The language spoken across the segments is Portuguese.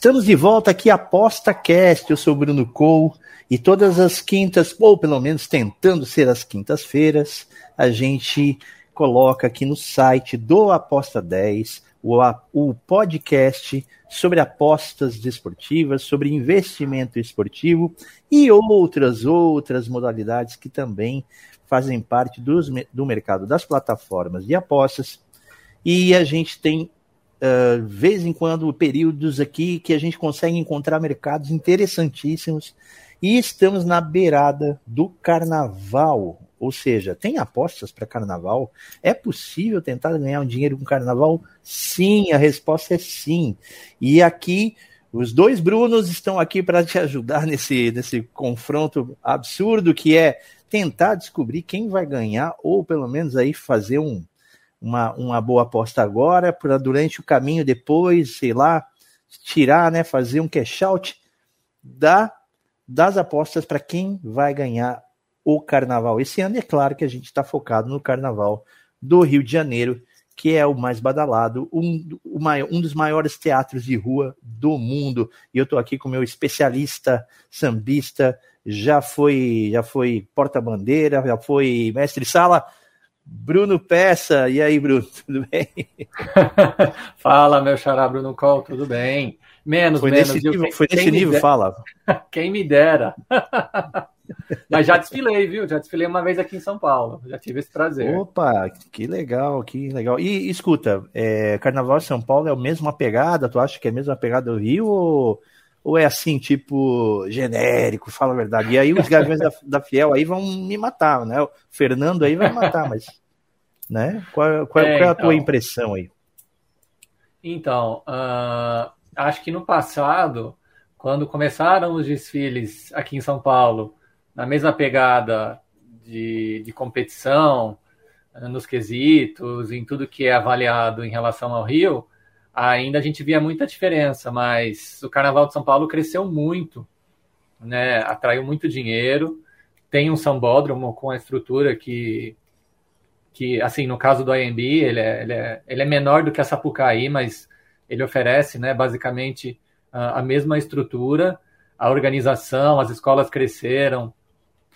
Estamos de volta aqui, ApostaCast. Eu sou Bruno Cole e todas as quintas, ou pelo menos tentando ser as quintas-feiras, a gente coloca aqui no site do Aposta 10 o, o podcast sobre apostas desportivas, sobre investimento esportivo e outras, outras modalidades que também fazem parte dos do mercado das plataformas de apostas. E a gente tem, uh, vez em quando, períodos aqui que a gente consegue encontrar mercados interessantíssimos e estamos na beirada do carnaval. Ou seja, tem apostas para carnaval? É possível tentar ganhar um dinheiro com carnaval? Sim, a resposta é sim. E aqui, os dois Brunos estão aqui para te ajudar nesse, nesse confronto absurdo que é tentar descobrir quem vai ganhar, ou pelo menos aí fazer um, uma, uma boa aposta agora, para durante o caminho depois, sei lá, tirar, né, fazer um cash out da, das apostas para quem vai ganhar o carnaval. Esse ano é claro que a gente está focado no carnaval do Rio de Janeiro, que é o mais badalado, um, um dos maiores teatros de rua do mundo. E eu estou aqui com o meu especialista sambista, já foi, já foi porta-bandeira, já foi mestre sala, Bruno Peça. E aí, Bruno, tudo bem? Fala, meu xará Bruno Col, tudo bem? Menos, Foi menos. nesse viu? nível, Quem- foi nesse nível fala. Quem me dera. Mas já desfilei, viu? Já desfilei uma vez aqui em São Paulo. Já tive esse prazer. Opa, que legal, que legal. E escuta, é, Carnaval de São Paulo é a mesma pegada? Tu acha que é a mesma pegada do Rio ou, ou é assim, tipo, genérico? Fala a verdade. E aí os gaviões da, da Fiel aí vão me matar, né? O Fernando aí vai me matar, mas. Né? Qual, qual, É, qual é a tua então. impressão aí? Então, ah, acho que no passado, quando começaram os desfiles aqui em São Paulo, na mesma pegada de, de competição, nos quesitos, em tudo que é avaliado em relação ao Rio, ainda a gente via muita diferença, mas o Carnaval de São Paulo cresceu muito, né? Atraiu muito dinheiro, tem um sambódromo com a estrutura que que, assim, no caso do IMB, ele é, ele é, ele é menor do que a Sapucaí, mas ele oferece, né, basicamente a, a mesma estrutura, a organização, as escolas cresceram,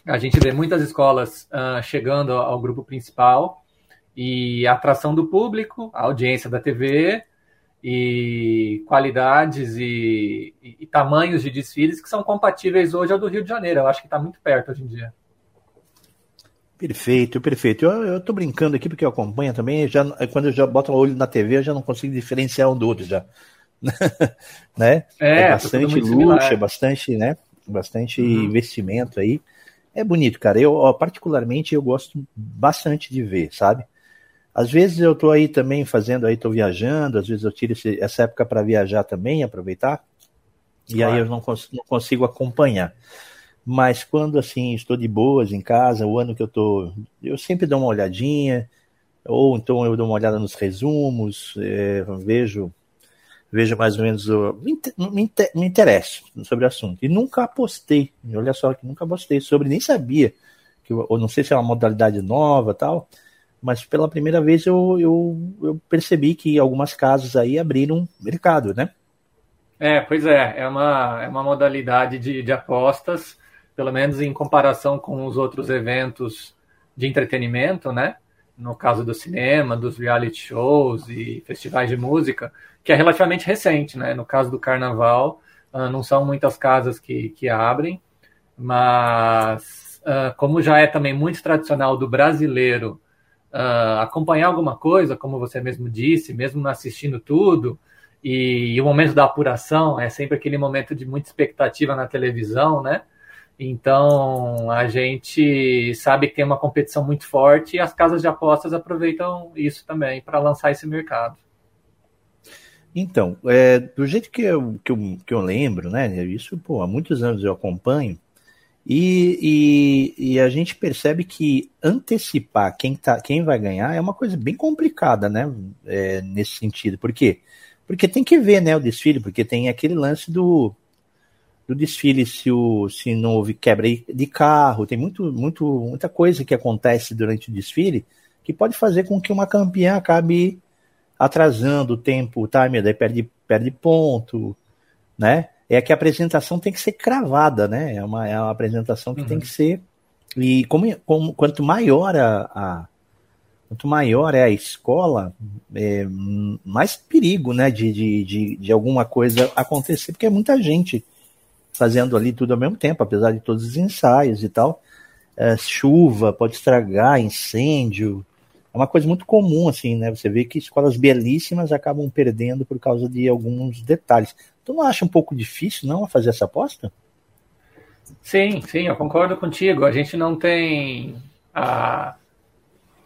a gente vê muitas escolas ah, chegando ao, ao grupo principal, e a atração do público, a audiência da TV, e qualidades e, e- e tamanhos de desfiles que são compatíveis hoje ao do Rio de Janeiro. Eu acho que está muito perto hoje em dia. Perfeito, perfeito. Eu, tô brincando aqui porque eu acompanho também. Já, quando eu já boto o olho na TV, eu já não consigo diferenciar um do outro já. né? É, É tá bastante luxo, similar. é bastante, né? Bastante Uhum. investimento aí. É bonito, cara. Eu, ó, particularmente, eu gosto bastante de ver, sabe? Às vezes eu tô aí também fazendo aí, tô viajando, às vezes eu tiro esse- essa época para viajar também, aproveitar. E aí eu não, cons- não consigo acompanhar. Mas quando assim estou de boas em casa, o ano que eu tô, eu sempre dou uma olhadinha, ou então eu dou uma olhada nos resumos, é, vejo vejo mais ou menos o, me, inte- me, inte- me interesso sobre o assunto. E nunca apostei, olha só que nunca apostei sobre, nem sabia, que, ou não sei se é uma modalidade nova tal, mas pela primeira vez eu, eu, eu percebi que algumas casas aí abriram mercado, né? É, pois é, é uma, é uma modalidade de, de apostas, pelo menos em comparação com os outros eventos de entretenimento, né? No caso do cinema, dos reality shows e festivais de música, que é relativamente recente, né? No caso do carnaval, ah, não são muitas casas que, que abrem, mas ah, como já é também muito tradicional do brasileiro ah, acompanhar alguma coisa, como você mesmo disse, mesmo não assistindo tudo, e, e o momento da apuração é sempre aquele momento de muita expectativa na televisão, né? Então a gente sabe que tem uma competição muito forte e as casas de apostas aproveitam isso também para lançar esse mercado. Então, é, do jeito que eu, que, eu, que eu lembro, né? Isso, pô, há muitos anos eu acompanho, e, e, e, a gente percebe que antecipar quem, tá, quem vai ganhar é uma coisa bem complicada, né? É, nesse sentido. Por quê? Porque tem que ver né, o desfile, porque tem aquele lance do, do desfile se, o, se não houve quebra de carro, tem muito, muito, muita coisa que acontece durante o desfile que pode fazer com que uma campeã acabe atrasando o tempo, o timer, daí perde, perde ponto, né? É que a apresentação tem que ser cravada, né? É uma, é uma apresentação que uhum. tem que ser. E como, como, quanto maior a, a, quanto maior é a escola, é, mais perigo, né? De, de, de, de alguma coisa acontecer, porque é muita gente fazendo ali tudo ao mesmo tempo, apesar de todos os ensaios e tal. É, chuva pode estragar, incêndio, é uma coisa muito comum, assim, né? Você vê que escolas belíssimas acabam perdendo por causa de alguns detalhes. Tu não acha um pouco difícil, não, fazer essa aposta? Sim, sim, eu concordo contigo. A gente não tem a,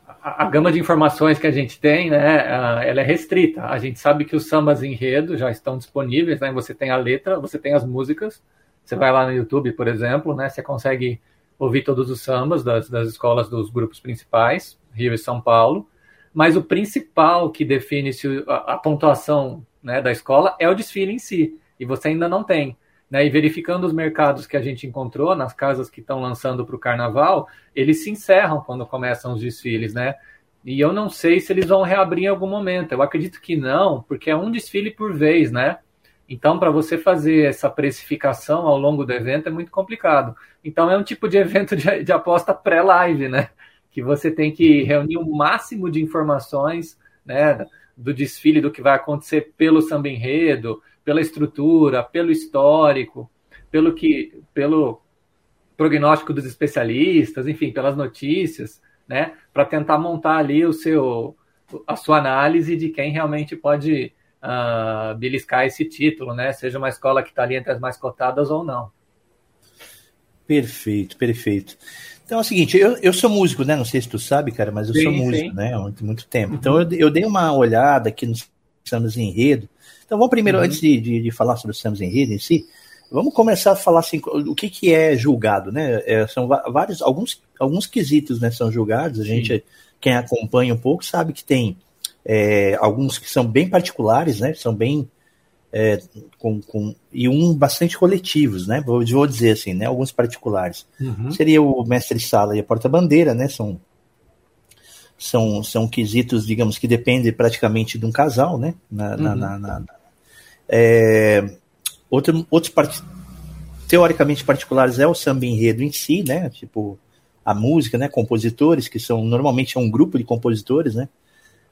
a, a gama de informações que a gente tem, né? Ela é restrita. A gente sabe que os sambas enredo já estão disponíveis, né? Você tem a letra, você tem as músicas. Você vai lá no YouTube, por exemplo, né? Você consegue ouvir todos os sambas das, das escolas dos grupos principais. Rio e São Paulo, mas o principal que define se a, a pontuação né, da escola é o desfile em si, e você ainda não tem. Né, e verificando os mercados que a gente encontrou, nas casas que estão lançando para o carnaval, eles se encerram quando começam os desfiles, né? E eu não sei se eles vão reabrir em algum momento. Eu acredito que não, porque é um desfile por vez, né? Então, para você fazer essa precificação ao longo do evento é muito complicado. Então, é um tipo de evento de, de aposta pré-live, né? que você tem que reunir o máximo de informações né, do desfile, do que vai acontecer pelo samba enredo, pela estrutura, pelo histórico, pelo que, pelo prognóstico dos especialistas, enfim, pelas notícias, né, para tentar montar ali o seu, a sua análise de quem realmente pode uh, beliscar esse título, né, seja uma escola que está ali entre as mais cotadas ou não. Perfeito, perfeito. Então é o seguinte, eu, eu sou músico, né? Não sei se tu sabe, cara, mas eu sim, sou músico, sim. né? Há muito, muito tempo. Uhum. Então eu, eu, dei uma olhada aqui nos sambas enredo. Então vamos primeiro, uhum. antes de, de, de, falar sobre os sambas enredo em si, vamos começar a falar assim, o que, que é julgado, né? É, são vários, alguns, alguns quesitos, né? São julgados. A gente, sim. quem acompanha um pouco, sabe que tem é, alguns que são bem particulares, né? São bem é, com, com, e um bastante coletivos, né? Vou, vou dizer assim, né? Alguns particulares. Uhum. Seria o mestre-sala e a porta-bandeira, né? São, são, são quesitos, digamos, que dependem praticamente de um casal, né? Na, uhum. na, na, na é, outro, outros part... teoricamente particulares é o samba enredo em si, né? Tipo, a música, né? Compositores, que são normalmente é um grupo de compositores, né?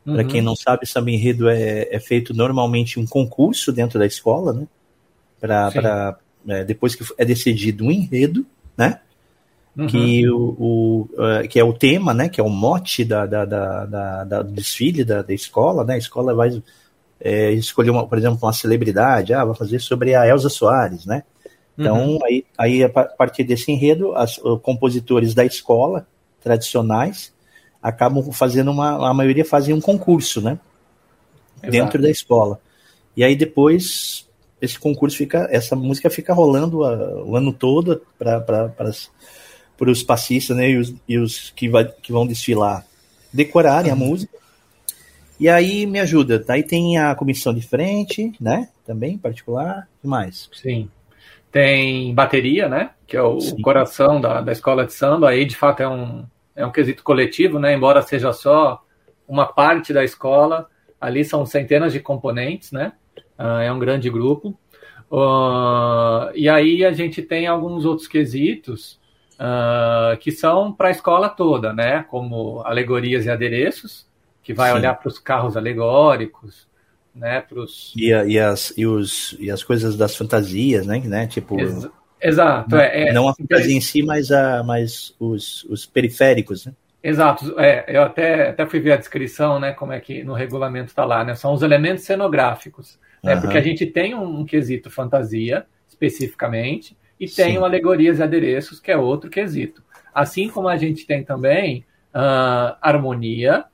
Uhum. Para quem não sabe, samba enredo é, é feito normalmente um concurso dentro da escola, né? Para é, depois que é decidido um enredo, né? Uhum. Que, o, o uh, que é o tema, né? Que é o mote da, da, da, da, da do desfile da, da escola, né? A escola vai é, escolher, uma, por exemplo, uma celebridade, ah, vai fazer sobre a Elza Soares, né? Então, uhum. aí, aí, a partir desse enredo, os compositores da escola tradicionais acabam fazendo uma. A maioria fazem um concurso, né? Exato. Dentro da escola. E aí depois esse concurso fica. Essa música fica rolando a, o ano todo para os passistas né, e os, e os que, vai, que vão desfilar decorarem uhum. a música. E aí me ajuda. Aí tem a comissão de frente, né? Também, particular. E mais? Sim. Tem bateria, né? Que é o Sim. coração da, da escola de samba. Aí, de fato, é um, é um quesito coletivo, né? Embora seja só uma parte da escola, ali são centenas de componentes, né? Uh, é um grande grupo. Uh, e aí a gente tem alguns outros quesitos uh, que são para a escola toda, né? Como alegorias e adereços, que vai Sim. olhar para os carros alegóricos, né? Pros... E, e, as, e, os, e as coisas das fantasias, né? né? Tipo... Ex Exato. Não, é, é, não a fantasia em si, mas, a, mas os, os periféricos, né? Exato. É, eu até, até fui ver a descrição, né? Como é que no regulamento está lá, né? São os elementos cenográficos. Né, uhum. Porque a gente tem um, um, quesito fantasia, especificamente, e tem Sim. alegorias e adereços, que é outro quesito. Assim como a gente tem também uh, harmonia.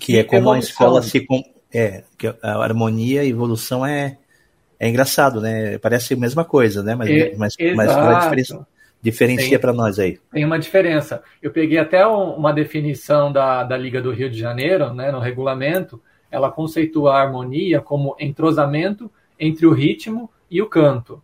Que é como a escola se É, que a harmonia e evolução é, é engraçado, né? Parece a mesma coisa, né? Mas, E- mas, exato. mas qual é a diferença? Diferencia para nós aí. Tem uma diferença. Eu peguei até um- uma definição da, da Liga do Rio de Janeiro, né, no regulamento. Ela conceitua a harmonia como entrosamento entre o ritmo e o canto.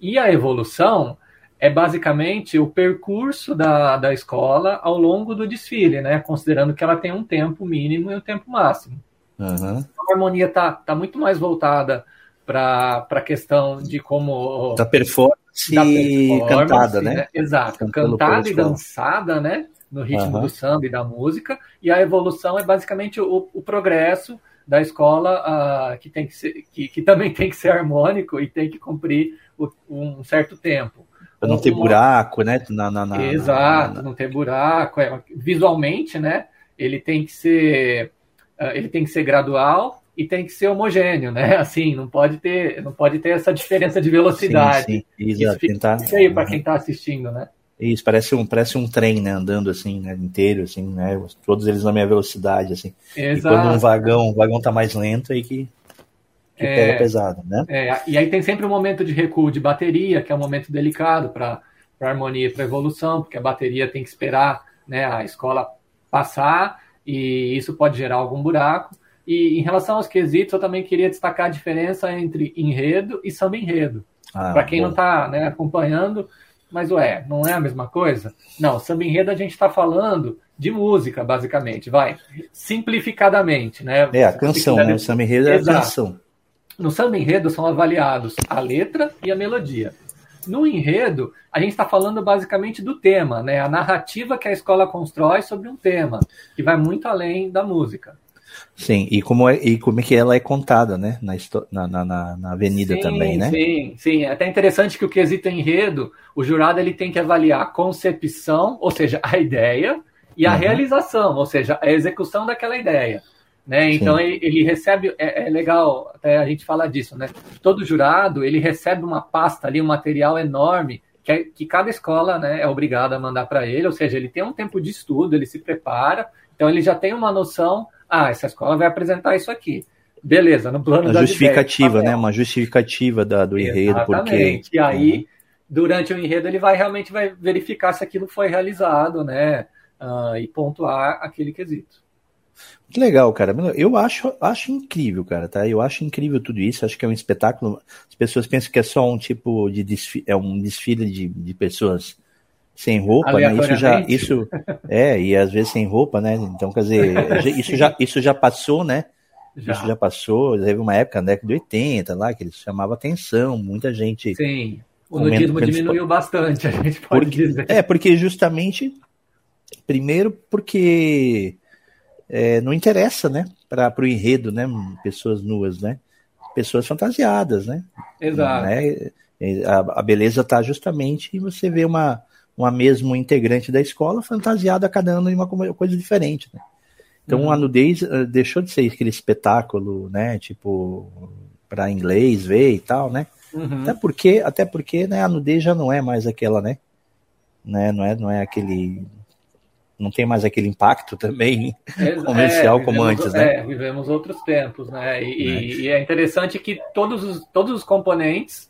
E a evolução é basicamente o percurso da, da escola ao longo do desfile, né, considerando que ela tem um tempo mínimo e um tempo máximo. Então, a harmonia está tá muito mais voltada para a questão de como Da performance, da performance, cantada, né? Exato, Cantando cantada e dançada, né? No ritmo Aham. do samba e da música. E a evolução é basicamente o, o progresso da escola ah, que, tem que, ser, que, que também tem que ser harmônico e tem que cumprir o- um certo tempo. Pra não ter Uma- buraco, né? Na, na, na- Exato, na- não ter buraco. é, visualmente, né? Ele tem que ser, ah, ele tem que ser gradual e tem que ser homogêneo, né? Assim, não pode ter, não pode ter essa diferença de velocidade. Sim, sim. Isso Exato. fica Tentar... feio para quem está assistindo, né? Isso, parece um, parece um trem, né? Andando assim, né? Inteiro, assim, né? Todos eles na minha velocidade, assim. E quando um Exato. vagão, o vagão tá mais lento, aí que, que É. pega pesado, né? É, e aí tem sempre um momento de recuo de bateria, que é um momento delicado para a harmonia e para evolução, porque a bateria tem que esperar né, a escola passar e isso pode gerar algum buraco. E em relação aos quesitos, eu também queria destacar a diferença entre enredo e samba enredo. Ah, Para quem bom. não está né, acompanhando, mas ué, não é a mesma coisa? Não, samba enredo a gente está falando de música, basicamente, vai, simplificadamente, né? É, a canção, né? O samba enredo é a canção. No samba enredo são avaliados a letra e a melodia. No enredo, a gente está falando basicamente do tema, né? A narrativa que a escola constrói sobre um tema, que vai muito além da música. Sim, e como é, e como é que ela é contada, né? Na, na, na, na- avenida sim, também, né? Sim, sim. É até interessante que o quesito enredo, o jurado ele tem que avaliar a concepção, ou seja, a ideia, e a Uhum. realização, ou seja, a execução daquela ideia. Né? Então ele, ele recebe, é, é legal até a gente falar disso, né? Todo jurado ele recebe uma pasta ali, um material enorme que, é- que cada escola né, é obrigada a mandar para ele, ou seja, ele tem um tempo de estudo, ele se prepara, então ele já tem uma noção, ah, essa escola vai apresentar isso aqui. Beleza, no plano Uma das justificativa, ideias, né? Uma justificativa da, do enredo, porque. E aí, durante o enredo, ele vai realmente vai verificar se aquilo foi realizado, né? Ah, e pontuar aquele quesito. Que legal, cara. Eu acho, acho incrível, cara, tá? Eu acho incrível tudo isso. Acho que é um espetáculo. As pessoas pensam que é só um tipo de desfile, é um desfile de, de pessoas sem roupa, né? Isso já, isso é e às vezes sem roupa, né? Então, quer dizer, isso já, isso já passou, né? Já. Isso já passou. Teve uma época na década de 80 lá que eles chamavam atenção, muita gente. Sim. O nudismo diminuiu bastante, a gente pode Porque, dizer. é, porque justamente, primeiro, porque é, não interessa, né, para o enredo, né, pessoas nuas, né, pessoas fantasiadas, né, Exato. né? A, a beleza está justamente em você ver uma, uma mesmo integrante da escola fantasiada cada ano em uma co- coisa diferente, né? Então Uhum. a nudez eh, deixou de ser aquele espetáculo, né, tipo para inglês ver e tal, né? Uhum. Até porque, até porque, né, a nudez já não é mais aquela, né? né? Não é, não é aquele não tem mais aquele impacto também. Ex- comercial como vivemos- antes, né? É, vivemos outros tempos, né? E, e- Né? e é interessante que todos os, todos os componentes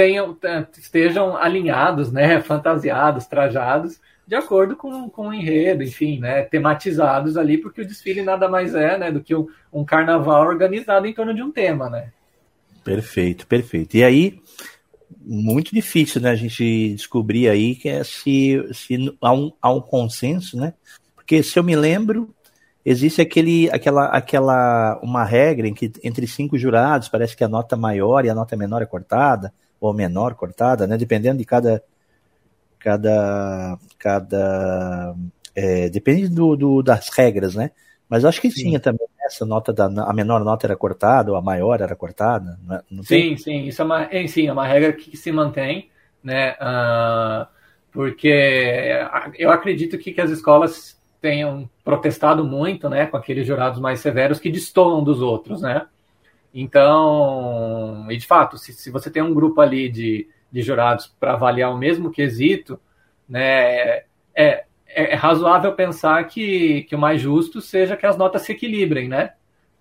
tenham, te- estejam alinhados, né? Fantasiados, trajados, de acordo com, com o enredo, enfim, né? Tematizados ali, porque o desfile nada mais é, né? Do que um, um carnaval organizado em torno de um tema, né? Perfeito, perfeito. E aí, muito difícil, né, a gente descobrir aí que é se, se há, um, há um consenso, né? Porque se eu me lembro, existe aquele, aquela, aquela, uma regra em que entre cinco jurados parece que a nota maior e a nota menor é cortada, ou menor cortada, né? Dependendo de cada, cada, cada, é, depende do, do, das regras, né? Mas acho que Sim. tinha também essa nota da a menor nota era cortada ou a maior era cortada, não, é- não? Sim, sim, isso é uma, é, sim, é uma regra que se mantém, né? ah, porque eu acredito que, que as escolas tenham protestado muito, né, com aqueles jurados mais severos que destoam dos outros, né? Então, e de fato, se, se você tem um grupo ali de, de jurados para avaliar o mesmo quesito, né, é, é, é razoável pensar que, que o mais justo seja que as notas se equilibrem, né?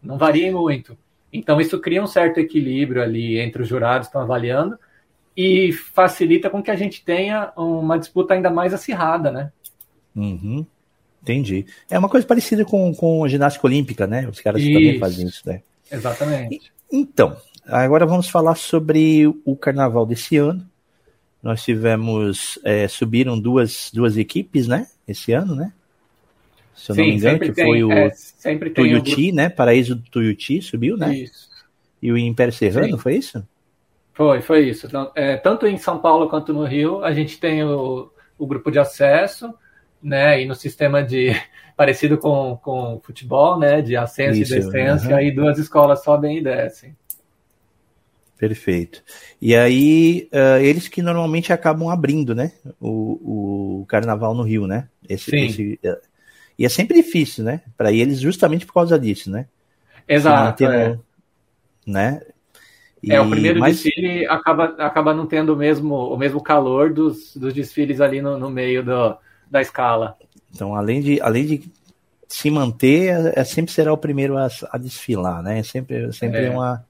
não varia muito. Então isso cria um certo equilíbrio ali entre os jurados que estão avaliando e facilita com que a gente tenha uma disputa ainda mais acirrada, né? Uhum. Entendi. É uma coisa parecida com, com a ginástica olímpica, né? Os caras isso. também fazem isso, né? Exatamente. Então, agora vamos falar sobre o carnaval desse ano. Nós tivemos, é, subiram duas, duas equipes, né? Esse ano, né? Se eu Sim, não me engano, que tem, foi o é, Tuiuti, né? Paraíso do Tuiuti subiu, né? Isso. E o Império Serrano, Sim. foi isso? Foi, foi isso. Então, é, tanto em São Paulo quanto no Rio, a gente tem o, o grupo de acesso, né? E no sistema de parecido com, com futebol, né? De ascenso isso, e descenso, uhum. e aí duas escolas sobem e descem. Perfeito. E aí, uh, eles que normalmente acabam abrindo, né? O, o carnaval no Rio, né? Esse, Sim. Esse, uh, e é sempre difícil, né? Para eles, justamente por causa disso, né? Exato. É. Né? E, é, o primeiro mas... desfile acaba, acaba não tendo o mesmo, o mesmo calor dos, dos desfiles ali no, no meio do, da escala. Então, além de, além de se manter, é, é sempre será o primeiro a, a desfilar, né? É sempre, sempre é. uma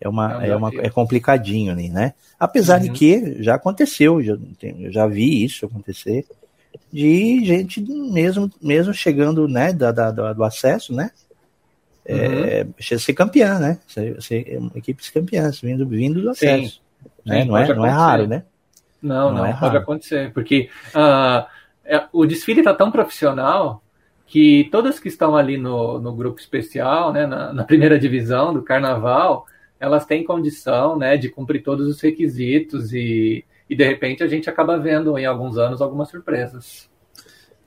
é uma, é, uma, é complicadinho ali, né? Apesar uhum. de que já aconteceu, já, eu já vi isso acontecer, de gente mesmo, mesmo chegando, né, da, da do acesso, né? É, uhum. ser campeã, né? Ser, ser equipes campeãs, vindo, vindo do acesso. Sim. Né? Sim, não, é, não é raro, né? Não, não, não é pode raro. acontecer, porque uh, é, o desfile está tão profissional que todas que estão ali no, no grupo especial, né, na, na primeira divisão do carnaval, elas têm condição né, de cumprir todos os requisitos e, e de repente a gente acaba vendo em alguns anos algumas surpresas.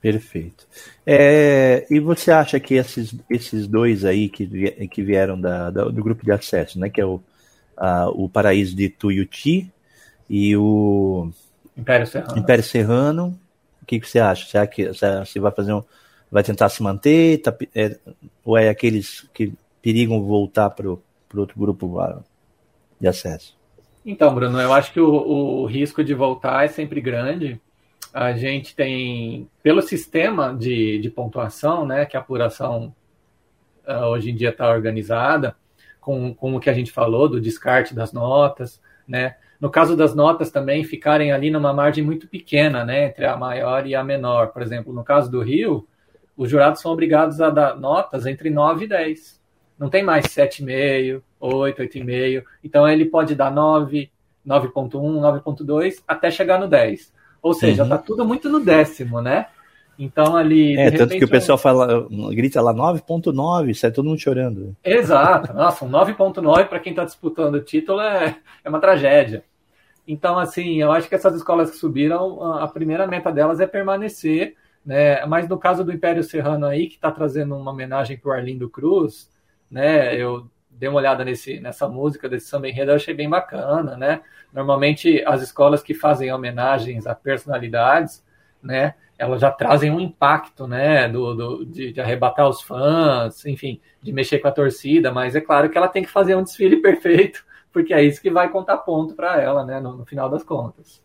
Perfeito. É, e você acha que esses, esses dois aí que, que vieram da, da, do grupo de acesso, né, que é o, a, o Paraíso de Tuiuti e o Império Serrano, Império Serrano que, que você acha? Será que você vai fazer um, vai tentar se manter? Tá, é, ou é aqueles que perigam voltar para o outro grupo de acesso? Então, Bruno, eu acho que o, o risco de voltar é sempre grande. A gente tem, pelo sistema de, de pontuação, né, que a apuração uh, hoje em dia está organizada, com, com o que a gente falou do descarte das notas, né? No caso das notas também ficarem ali numa margem muito pequena, né, entre a maior e a menor. Por exemplo, no caso do Rio, os jurados são obrigados a dar notas entre 9 e 10 não tem mais 7,5, 8, 8,5. Então ele pode dar 9, 9.1, 9.2 até chegar no 10. Ou seja, uhum. tá tudo muito no décimo, né? Então ali. É, tanto que o pessoal fala, grita lá 9.9, sai todo mundo chorando. Exato. Nossa, um 9.9 para quem está disputando o título é, é uma tragédia. Então, assim, eu acho que essas escolas que subiram, a primeira meta delas é permanecer, né? Mas no caso do Império Serrano aí, que está trazendo uma homenagem para o Arlindo Cruz, né? Eu dei uma olhada nesse, nessa música desse samba enredo, eu achei bem bacana, né? Normalmente as escolas que fazem homenagens a personalidades, né? Elas já trazem um impacto, né? Do, do de, de, arrebatar os fãs, enfim, de mexer com a torcida, mas é claro que ela tem que fazer um desfile perfeito, porque é isso que vai contar ponto para ela, né? No, no final das contas.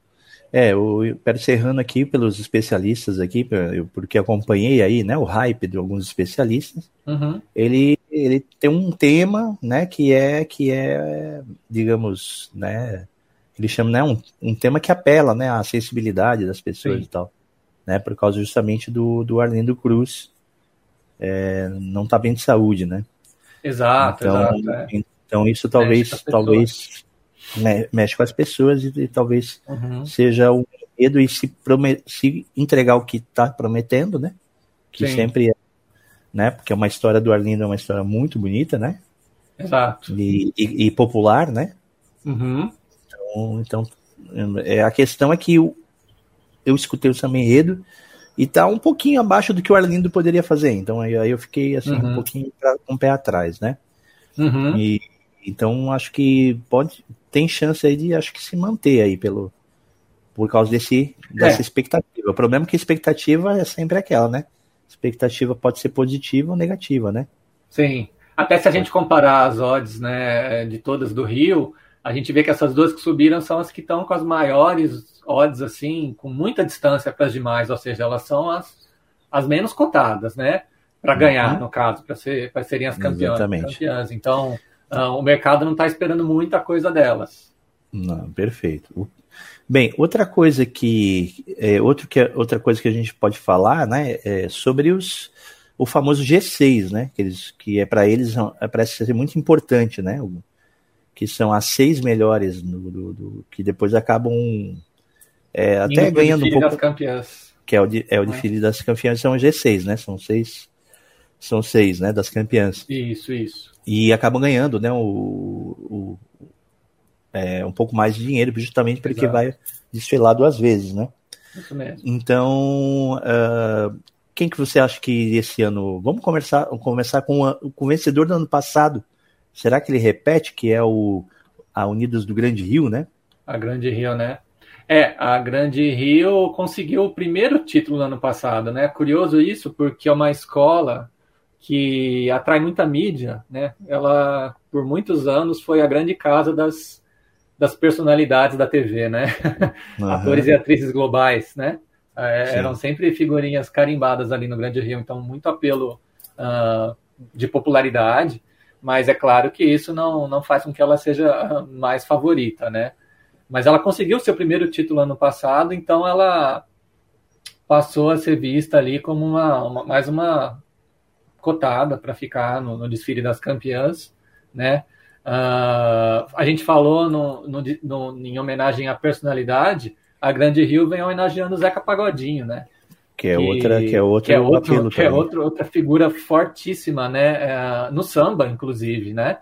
É, o Pedro Serrano aqui, pelos especialistas aqui, porque acompanhei aí, né, o hype de alguns especialistas, uhum. ele, ele tem um tema, né, que é, que é, digamos, né, ele chama, né, um, um tema que apela, né, à sensibilidade das pessoas Sim. e tal, né, por causa justamente do, do Arlindo Cruz, é, não tá bem de saúde, né. Exato, então, exato. É. Então isso talvez, talvez mexe com as pessoas e, e talvez uhum. seja um medo e se, se entregar o que está prometendo, né? Que Sim. sempre é, né? Porque é uma história do Arlindo é uma história muito bonita, né? Exato. E, e, e popular, né? Uhum. Então, então é, a questão é que eu, eu escutei o Sam Enredo e tá um pouquinho abaixo do que o Arlindo poderia fazer. Então aí, aí eu fiquei assim uhum. um pouquinho pra, com o pé atrás, né? Uhum. E então acho que pode tem chance aí de acho que se manter aí pelo por causa desse dessa é. expectativa. O problema é que a expectativa é sempre aquela, né? A expectativa pode ser positiva ou negativa, né? Sim. Até se a gente comparar as odds, né, de todas do Rio, a gente vê que essas duas que subiram são as que estão com as maiores odds, assim, com muita distância para as demais, ou seja, elas são as, as menos cotadas, né? para ganhar, uhum. no caso, para ser, serem as campeãs. campeãs. Então, uh, o mercado não está esperando muita coisa delas. Não, perfeito. Bem, outra coisa que é, outro que outra coisa que a gente pode falar, né, é sobre os o famoso G6, né, que, eles, que é para eles é, parece ser muito importante, né, que são as seis melhores do, do, do que depois acabam é, até ganhando um pouco. Das campeãs. Que é o de, é o é. das campeãs, são G6, né? São seis, são seis, né? Das campeãs. Isso, isso. E acabam ganhando, né? O, o é, um pouco mais de dinheiro, justamente porque Exato. vai desfilar duas vezes, né? Isso mesmo. Então, uh, quem que você acha que esse ano. Vamos começar, começar com, a, com o vencedor do ano passado. Será que ele repete, que é o a Unidos do Grande Rio, né? A Grande Rio, né? É, a Grande Rio conseguiu o primeiro título no ano passado, né? Curioso isso, porque é uma escola que atrai muita mídia, né? Ela, por muitos anos, foi a grande casa das, das personalidades da TV, né? Uhum. Atores e atrizes globais, né? É, eram sempre figurinhas carimbadas ali no Grande Rio, então muito apelo uh, de popularidade, mas é claro que isso não, não faz com que ela seja mais favorita, né? Mas ela conseguiu seu primeiro título ano passado, então ela passou a ser vista ali como uma, uma mais uma cotada para ficar no, no, desfile das campeãs, né? Uh, a gente falou no, no, no, em homenagem à personalidade, a Grande Rio vem homenageando o Zeca Pagodinho, né? Que é outra, que é outra, que é, outro, que é outra, outra figura fortíssima, né? Uh, no samba, inclusive, né?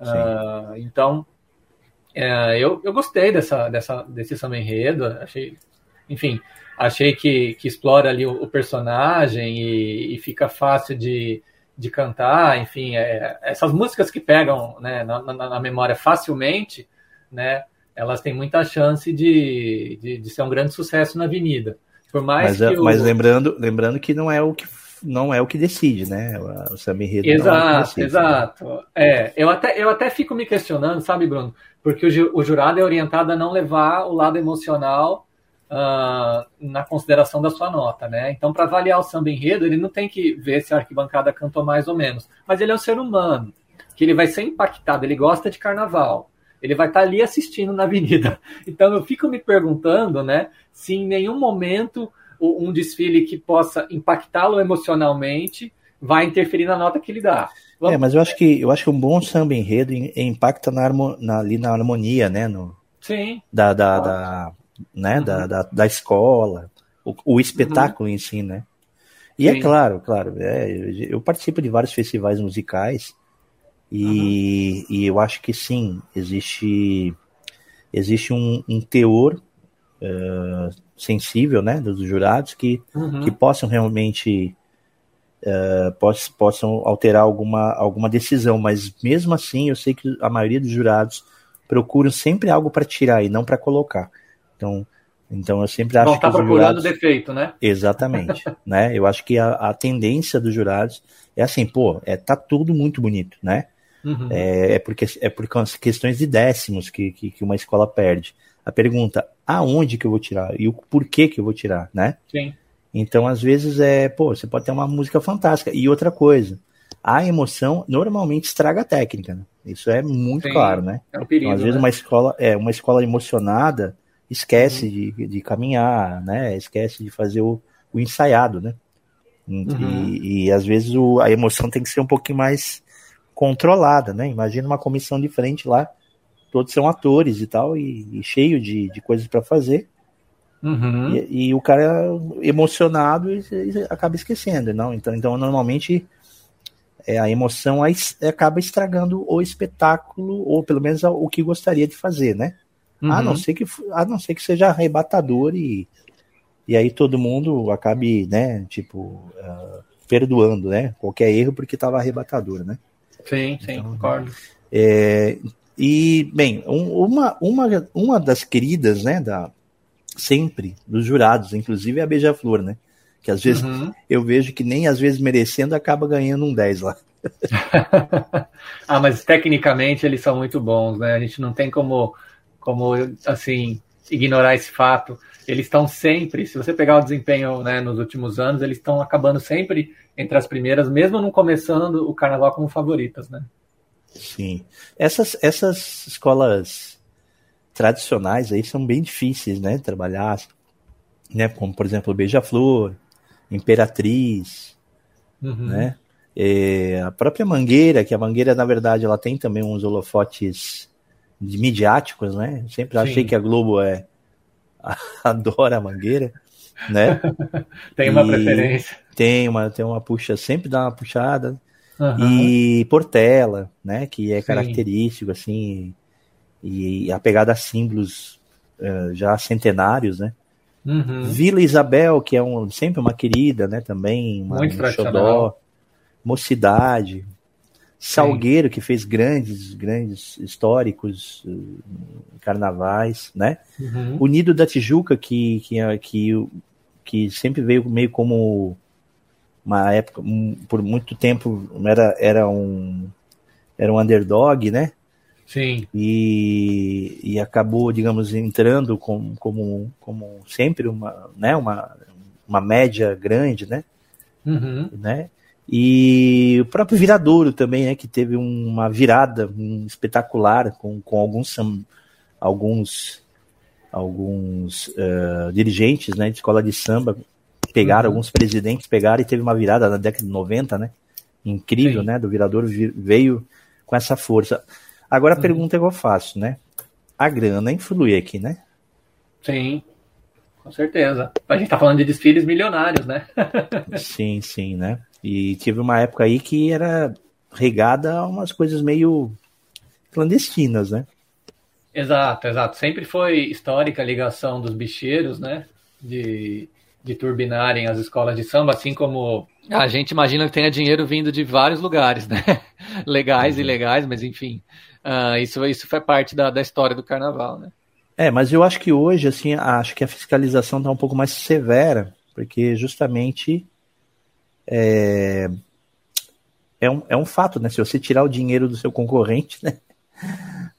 Uh, então é, eu, eu gostei dessa, dessa, desse samba enredo, achei, enfim, achei que, que explora ali o, o personagem e, e, fica fácil de, de cantar, enfim, é, essas músicas que pegam né, na, na, na, memória facilmente, né, elas têm muita chance de, de, de, ser um grande sucesso na avenida. Por mais mas, que mas lembrando, lembrando que não é o que não é o que decide, né? O samba enredo exato, é decide, né? exato. Né? É, eu até, eu até fico me questionando, sabe, Bruno? Porque o, o jurado é orientado a não levar o lado emocional uh, na consideração da sua nota, né? Então, para avaliar o samba enredo, ele não tem que ver se a arquibancada cantou mais ou menos, mas ele é um ser humano, que ele vai ser impactado, ele gosta de carnaval, ele vai estar tá ali assistindo na avenida. Então, eu fico me perguntando, né, se em nenhum momento um desfile que possa impactá-lo emocionalmente vai interferir na nota que ele dá. Vamos... É, mas eu acho que eu acho que um bom samba enredo impacta na, na, ali na harmonia, né? No, Sim. Da, da, da né? Uhum. Da, da, da, escola, o, o espetáculo uhum. em si, né? E é Sim. é claro, claro, é, eu participo de vários festivais musicais e, uhum. e eu acho que sim, existe existe um, um teor uh, sensível, né, dos jurados que, uhum. que possam realmente uh, poss, possam alterar alguma, alguma decisão, mas mesmo assim eu sei que a maioria dos jurados procuram sempre algo para tirar e não para colocar. Então, então eu sempre acho Bom, tá que procurando jurados... defeito, né? Exatamente, né? Eu acho que a, a, tendência dos jurados é assim, pô, é tá tudo muito bonito, né? Uhum. É, é, porque é por questões de décimos que, que, que, uma escola perde. A pergunta, aonde que eu vou tirar e o porquê que eu vou tirar, né? Sim. Então, às vezes, é, pô, você pode ter uma música fantástica. E outra coisa, a emoção normalmente estraga a técnica, né? Isso é muito Sim, claro, né? É um perigo, então, às vezes né? uma escola, é, uma escola emocionada esquece uhum. de, de caminhar, né? Esquece de fazer o, o ensaiado, né? Uhum. E, e, às vezes o, a emoção tem que ser um pouquinho mais controlada, né? Imagina uma comissão de frente lá, todos são atores e tal, e, e cheio de, de coisas para fazer. Uhum. E, e, o cara emocionado e, e, acaba esquecendo, não? Então, então normalmente é, a emoção acaba estragando o espetáculo ou pelo menos o que gostaria de fazer, né? Uhum. A não ser que a não ser que seja arrebatador e e aí todo mundo acabe, né? Tipo uh, perdoando, né? Qualquer erro porque estava arrebatador, né? Sim, sim, então, concordo. É, e bem, um, uma, uma, uma das queridas, né? Da, sempre dos jurados, inclusive a Beija-Flor, né? Que às vezes uhum. eu vejo que nem às vezes merecendo acaba ganhando um 10 lá. ah, mas tecnicamente eles são muito bons, né? A gente não tem como, como assim, ignorar esse fato. Eles estão sempre, se você pegar o desempenho né, nos últimos anos, eles estão acabando sempre entre as primeiras, mesmo não começando o carnaval como favoritas, né? Sim. Essas, essas escolas tradicionais aí são bem difíceis, né? Trabalhar, né? Como, por exemplo, Beija-Flor, Imperatriz, uhum. né? É, a própria Mangueira, que a Mangueira, na verdade, ela tem também uns holofotes midiáticos, né? Sempre Sim. achei que a Globo é adora a Mangueira, né? tem uma e preferência. Tem uma, tem uma puxa, sempre dá uma puxada. Uhum. E Portela, né? Que é Sim. característico, assim, e apegada a símbolos uh, já centenários, né? Uhum. Vila Isabel, que é um, sempre uma querida, né? Também, uma, Muito um xodó. Mocidade. Salgueiro, que fez grandes, grandes históricos, uh, carnavais, né? Uhum. O Nido da Tijuca, que, que, que, que sempre veio meio como uma época, um, por muito tempo era, era um era um underdog, né? Sim. E, e acabou, digamos, entrando como, como, como sempre uma, né, uma, uma média grande, né? Uhum. né? E o próprio Viradouro também, né, que teve uma virada um espetacular com, com alguns alguns alguns uh, dirigentes, né, de escola de samba pegaram, uhum. alguns presidentes pegaram e teve uma virada na década de 90, né? Incrível, Sim. né? Do Viradouro veio com essa força. Agora a uhum. pergunta que eu faço, né? A grana influi aqui, né? Sim, com certeza. A gente tá falando de desfiles milionários, né? sim, sim, né? E tive uma época aí que era regada a umas coisas meio clandestinas, né? Exato, exato. Sempre foi histórica a ligação dos bicheiros, né? De, de turbinarem as escolas de samba, assim como a gente imagina que tenha dinheiro vindo de vários lugares, né? Legais uhum. e ilegais, mas enfim. Uh, isso, isso foi parte da, da história do carnaval, né? É, mas eu acho que hoje, assim, acho que a fiscalização está um pouco mais severa, porque justamente é, é, um, é um fato, né? Se você tirar o dinheiro do seu concorrente, né?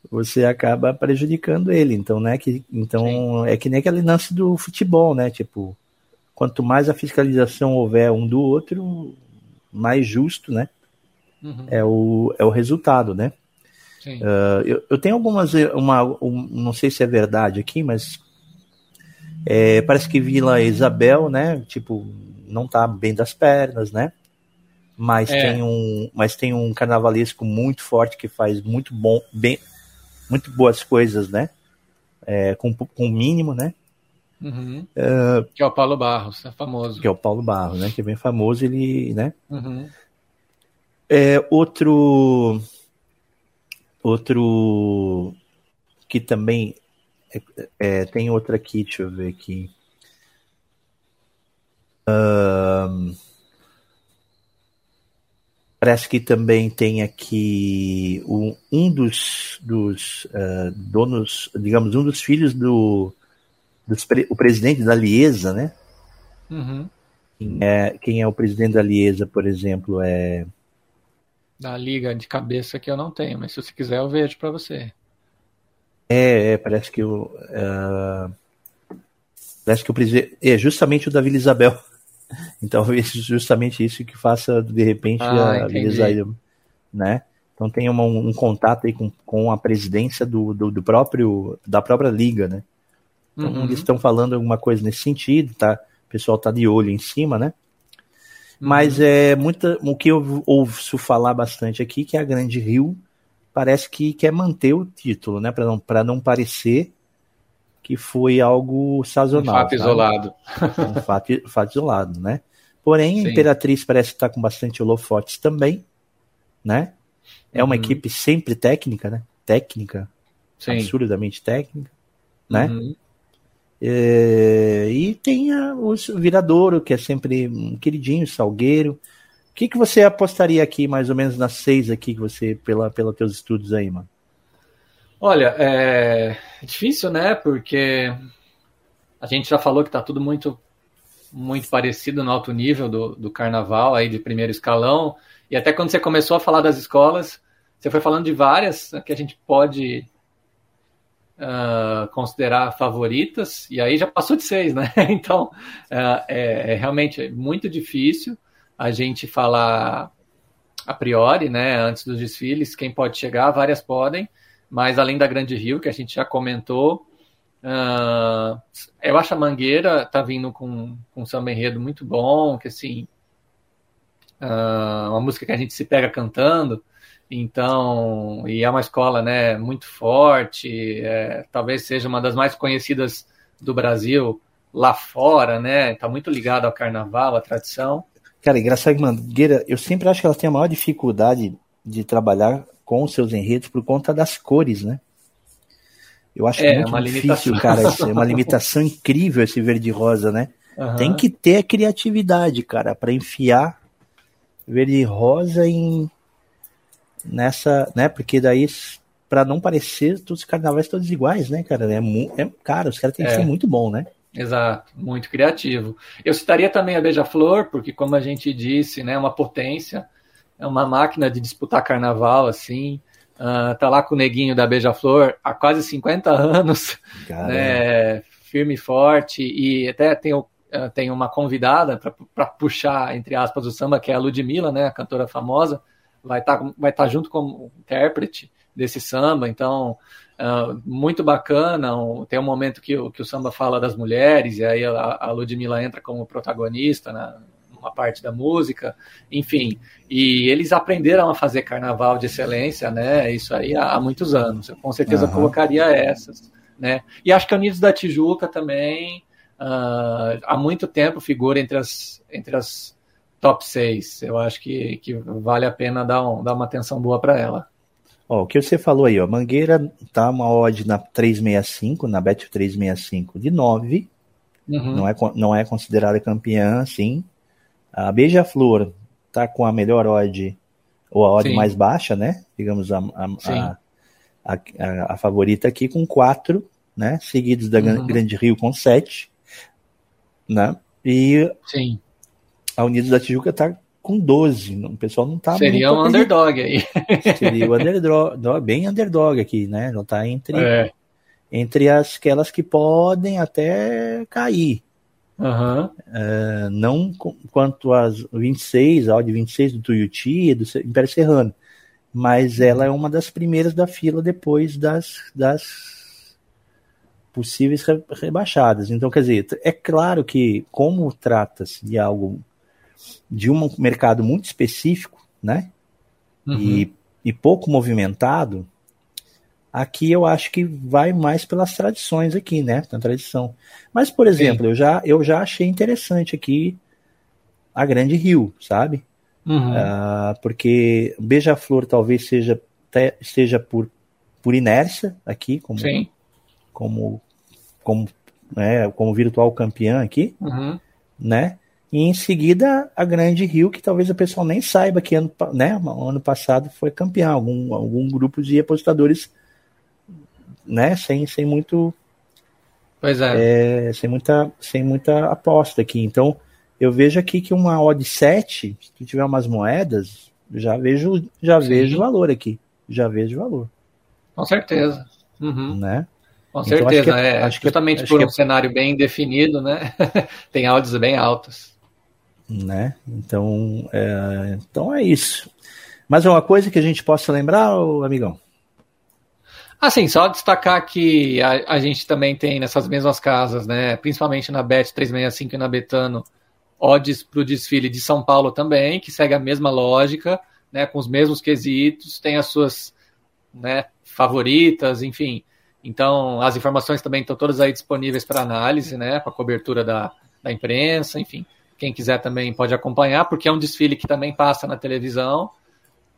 Você acaba prejudicando ele. Então, né? Que, então é que nem aquele lance do futebol, né? Tipo, quanto mais a fiscalização houver um do outro, mais justo, né? Uhum. É, o, é o resultado, né? Uh, eu, eu, tenho algumas, uma, um, não sei se é verdade aqui, mas é, parece que Vila Isabel, né? Tipo, não tá bem das pernas, né? Mas é. tem um, mas tem um carnavalesco muito forte que faz muito bom, bem, muito boas coisas, né? É, com com mínimo, né? Uhum. Uh, que é o Paulo Barros, é famoso. Que é o Paulo Barros, né? Que é bem famoso, ele, né? Uhum. É, outro Outro que também é, é, tem outra aqui, deixa eu ver aqui. Um, parece que também tem aqui um, um dos, dos uh, donos, digamos, um dos filhos do dos, o presidente da Liesa, né? Uhum. Quem, é, quem é o presidente da Liesa, por exemplo, é da liga de cabeça que eu não tenho, mas se você quiser eu vejo para você. É, é, parece que o. Uh, parece que o presidente. É justamente o da Vila Isabel. Então, justamente isso que faça, de repente, ah, a Vila Isabel. Né? Então tem uma, um contato aí com, com a presidência do, do, do próprio, da própria liga, né? Então uhum. eles estão falando alguma coisa nesse sentido, tá? O pessoal tá de olho em cima, né? Mas é muita, o que eu ouço falar bastante aqui que a Grande Rio parece que quer manter o título, né? Para não, não parecer que foi algo sazonal. Um fato sabe? isolado. um fato, fato isolado, né? Porém, Sim. a Imperatriz parece estar com bastante holofotes também, né? É uma uhum. equipe sempre técnica, né? Técnica, Sim. absurdamente técnica, né? Uhum. É, e tem a, o Viradouro, que é sempre um queridinho, Salgueiro. O que, que você apostaria aqui, mais ou menos nas seis aqui, que você, pela, pelos teus estudos aí, mano? Olha, é difícil, né? Porque a gente já falou que tá tudo muito muito parecido no alto nível do, do carnaval aí de primeiro escalão. E até quando você começou a falar das escolas, você foi falando de várias que a gente pode uh, considerar favoritas, e aí já passou de seis, né? Então uh, é, é, realmente muito difícil a gente falar a priori, né? Antes dos desfiles, quem pode chegar, várias podem, mas além da Grande Rio, que a gente já comentou. Uh, eu acho a Mangueira tá vindo com, com um samba enredo muito bom, que assim, uh, uma música que a gente se pega cantando, então, e é uma escola né, muito forte, é, talvez seja uma das mais conhecidas do Brasil lá fora, né? Está muito ligado ao carnaval, à tradição. Cara, engraçado que Mangueira, eu sempre acho que ela tem a maior dificuldade de trabalhar com os seus enredos por conta das cores, né? Eu acho é, muito uma difícil, limitação. cara. é uma limitação incrível esse verde rosa, né? Uhum. Tem que ter criatividade, cara, para enfiar verde rosa em nessa, né? Porque daí, para não parecer todos os carnavais todos iguais, né, cara? É, é cara, os caras têm que é. ser muito bom, né? Exato, muito criativo. Eu citaria também a Beija-Flor, porque como a gente disse, né, é uma potência, é uma máquina de disputar carnaval, assim. Uh, tá lá com o neguinho da Beija-Flor há quase 50 anos, né, firme e forte, e até tem, uh, tem uma convidada para puxar, entre aspas, o samba, que é a Ludmilla, né, a cantora famosa, vai estar tá, vai tá junto como intérprete desse samba, então uh, muito bacana. Um, tem um momento que, que o samba fala das mulheres, e aí a, a Ludmilla entra como protagonista na uma parte da música, enfim. E eles aprenderam a fazer carnaval de excelência, né? Isso aí há, muitos anos. Eu com certeza uhum. colocaria essas, né? E acho que Unidos da Tijuca também uh, há muito tempo figura entre as entre as top 6. Eu acho que, que vale a pena dar, um, dar uma atenção boa para ela. Ó, o que você falou aí, ó, Mangueira tá uma odd na 365, na Bet 365 de 9. Uhum. Não, é, não é considerada campeã, sim. A Beija-Flor tá com a melhor odd, ou a odd sim. mais baixa, né? Digamos, a, a, a, a, a favorita aqui com 4, né? Seguidos da uhum. Grande Rio com 7, né? E sim a Unidos da Tijuca está com 12. O pessoal não está Seria um underdog aí. Seria o underdog, bem underdog aqui, né? Não está entre, é. entre as, aquelas que podem até cair. Uhum. Uh, não quanto às 26, a de 26 do Tuiuti e do Império Serrano, mas ela é uma das primeiras da fila depois das, das possíveis rebaixadas. Então, quer dizer, é claro que, como trata-se de algo de um mercado muito específico, né? Uhum. E, e pouco movimentado, aqui eu acho que vai mais pelas tradições aqui, né? Na tradição. Mas, por exemplo, eu já, eu já achei interessante aqui a Grande Rio, sabe? Uhum. Uh, porque Beija-Flor talvez seja, seja por, por inércia aqui, como, Sim. como, como, né, como virtual campeã aqui, uhum. né? E em seguida a Grande Rio, que talvez o pessoal nem saiba que ano, né, ano passado foi campeão, algum, algum grupo de apostadores né, sem, sem muito. Pois é. é. sem, muita, sem muita aposta aqui. Então, eu vejo aqui que uma odd 7, se tiver umas moedas, já vejo, já vejo valor aqui. Já vejo valor. Com certeza. Uhum. Né? Com então, certeza, acho que, é, acho justamente que, por um é... cenário bem definido, né? Tem odds bem altas né? Então, é, então é isso. Mais uma coisa que a gente possa lembrar, amigão? Assim, só destacar que a, a, gente também tem nessas mesmas casas, né? Principalmente na Bet 365 e na Betano, odds para o desfile de São Paulo também, que segue a mesma lógica, né? Com os mesmos quesitos, tem as suas né, favoritas, enfim. Então, as informações também estão todas aí disponíveis para análise, né? Com a cobertura da, da imprensa, enfim. Quem quiser também pode acompanhar, porque é um desfile que também passa na televisão,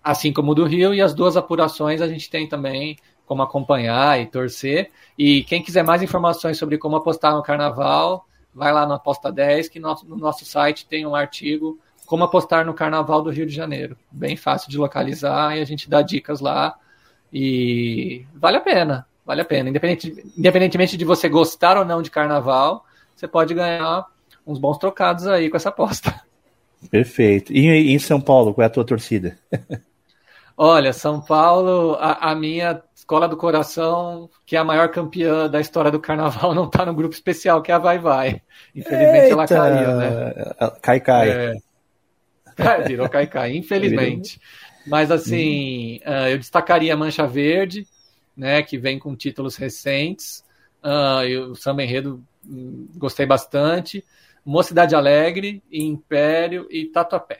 assim como o do Rio, e as duas apurações a gente tem também como acompanhar e torcer. E quem quiser mais informações sobre como apostar no carnaval, vai lá no Aposta 10, que no, no nosso site tem um artigo como apostar no carnaval do Rio de Janeiro. Bem fácil de localizar e a gente dá dicas lá. E vale a pena, vale a pena. Independente, independentemente de você gostar ou não de carnaval, você pode ganhar uns bons trocados aí com essa aposta. Perfeito. E em São Paulo, qual é a tua torcida? Olha, São Paulo, a, a minha Escola do Coração, que é a maior campeã da história do carnaval, não está no grupo especial, que é a Vai Vai. Infelizmente Eita, ela caiu, né? Cai, cai. É, virou cai, cai, infelizmente. Mas assim, uh, eu destacaria a Mancha Verde, né, que vem com títulos recentes. Uh, eu, o Samba Enredo um, gostei bastante. Mocidade Alegre, Império e Tatuapé.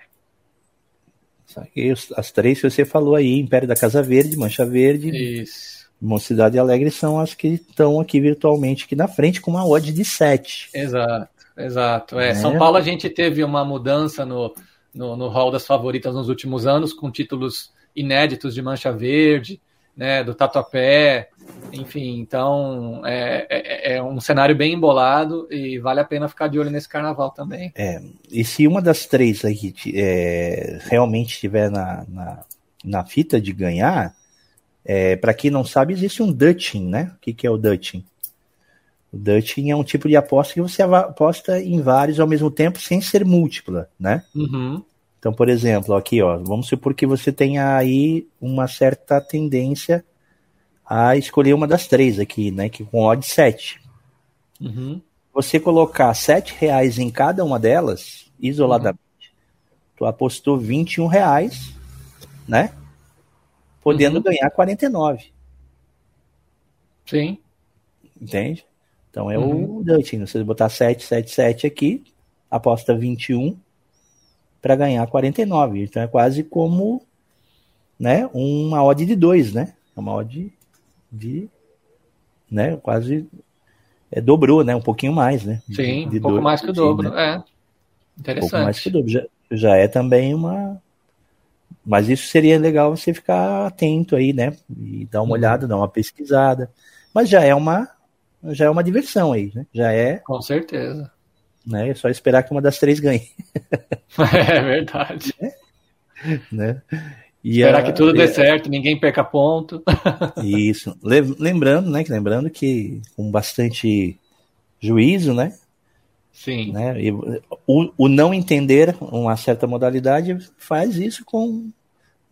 As três que você falou aí, Império da Casa Verde, Mancha Verde, Isso. Mocidade Alegre são as que estão aqui virtualmente aqui na frente com uma odd de 7. Exato, exato. É, é. São Paulo a gente teve uma mudança no, no, no hall das favoritas nos últimos anos, com títulos inéditos de Mancha Verde, né, do Tatuapé, enfim, então é, é, é, um cenário bem embolado e vale a pena ficar de olho nesse carnaval também. É, e se uma das três aí é, realmente estiver na, na, na, fita de ganhar, é, para quem não sabe, existe um Dutching, né? O que, que é o Dutching? O Dutching é um tipo de aposta que você aposta em vários ao mesmo tempo sem ser múltipla, né? Uhum. Então, por exemplo, aqui, ó, vamos supor que você tenha aí uma certa tendência a escolher uma das três aqui, né? Que com odd 7. Uhum. Você colocar 7 reais em cada uma delas, isoladamente, uhum. tu apostou 21 reais, né? Podendo uhum. ganhar 49. Sim. Entende? Então é uhum. o Dutching. Você botar 7, 7, 7 aqui, aposta 21 para ganhar 49. Então é quase como né, uma odd de 2, né? É uma odd de né, quase é, dobrou, né? Um pouquinho mais, né? Sim, de um pouco mais que o dobro, né? é. Interessante. Um pouco mais que o dobro. Já, já é também uma. Mas isso seria legal você ficar atento aí, né? E dar uma uhum. olhada, dar uma pesquisada. Mas já é uma já é uma diversão aí, né? Já é. Com certeza. Né? É só esperar que uma das três ganhe. é verdade. É? Né? E Esperar a, que tudo dê certo, ninguém perca ponto. Isso. Lembrando, né? Que lembrando que com bastante juízo, né? Sim. Né, e o, o não entender uma certa modalidade faz isso com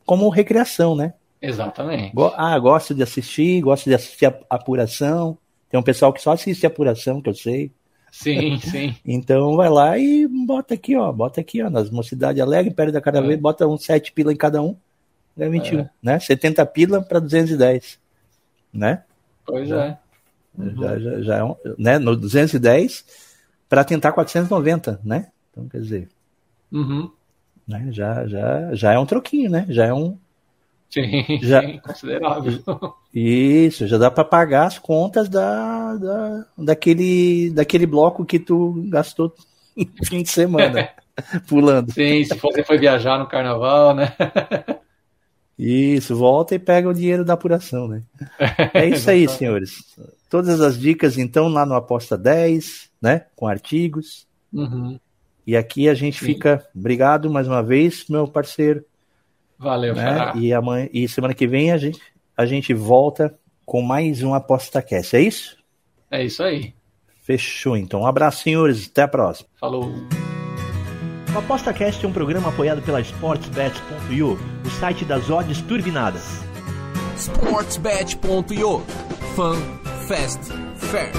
como recreação, né? Exatamente. Ah, gosto de assistir, gosto de assistir a apuração. Tem um pessoal que só assiste a apuração, que eu sei. Sim, sim. então vai lá e bota aqui, ó. Bota aqui, ó, nas Mocidade Alegre, Império da Cada é. bota um sete pila em cada um. Ganha 21, é. né? 70 pila para 210, né? Pois já, é. Uhum. Já, já, já é um, né? No 210 para tentar 490, né? Então, quer dizer, uhum. né? já, já, já é um troquinho, né? Já é um, Sim, já, sim, considerável. Isso, já dá para pagar as contas da, da, daquele, daquele bloco que tu gastou em fim de semana, pulando. Sim, se você foi viajar no carnaval, né? Isso, volta e pega o dinheiro da apuração, né? É isso aí, senhores. Todas as dicas, então, lá no Aposta 10, né? Com artigos. Uhum. E aqui a gente Sim. fica. Obrigado mais uma vez, meu parceiro. Valeu, né? E, amanhã, e semana que vem a gente, a gente volta com mais um ApostaCast, é isso? É isso aí. Fechou, então. Um abraço, senhores. Até a próxima. Falou. O ApostaCast é um programa apoiado pela SportsBet.io, o site das odds turbinadas. SportsBet.io Fun, Fast, Fair.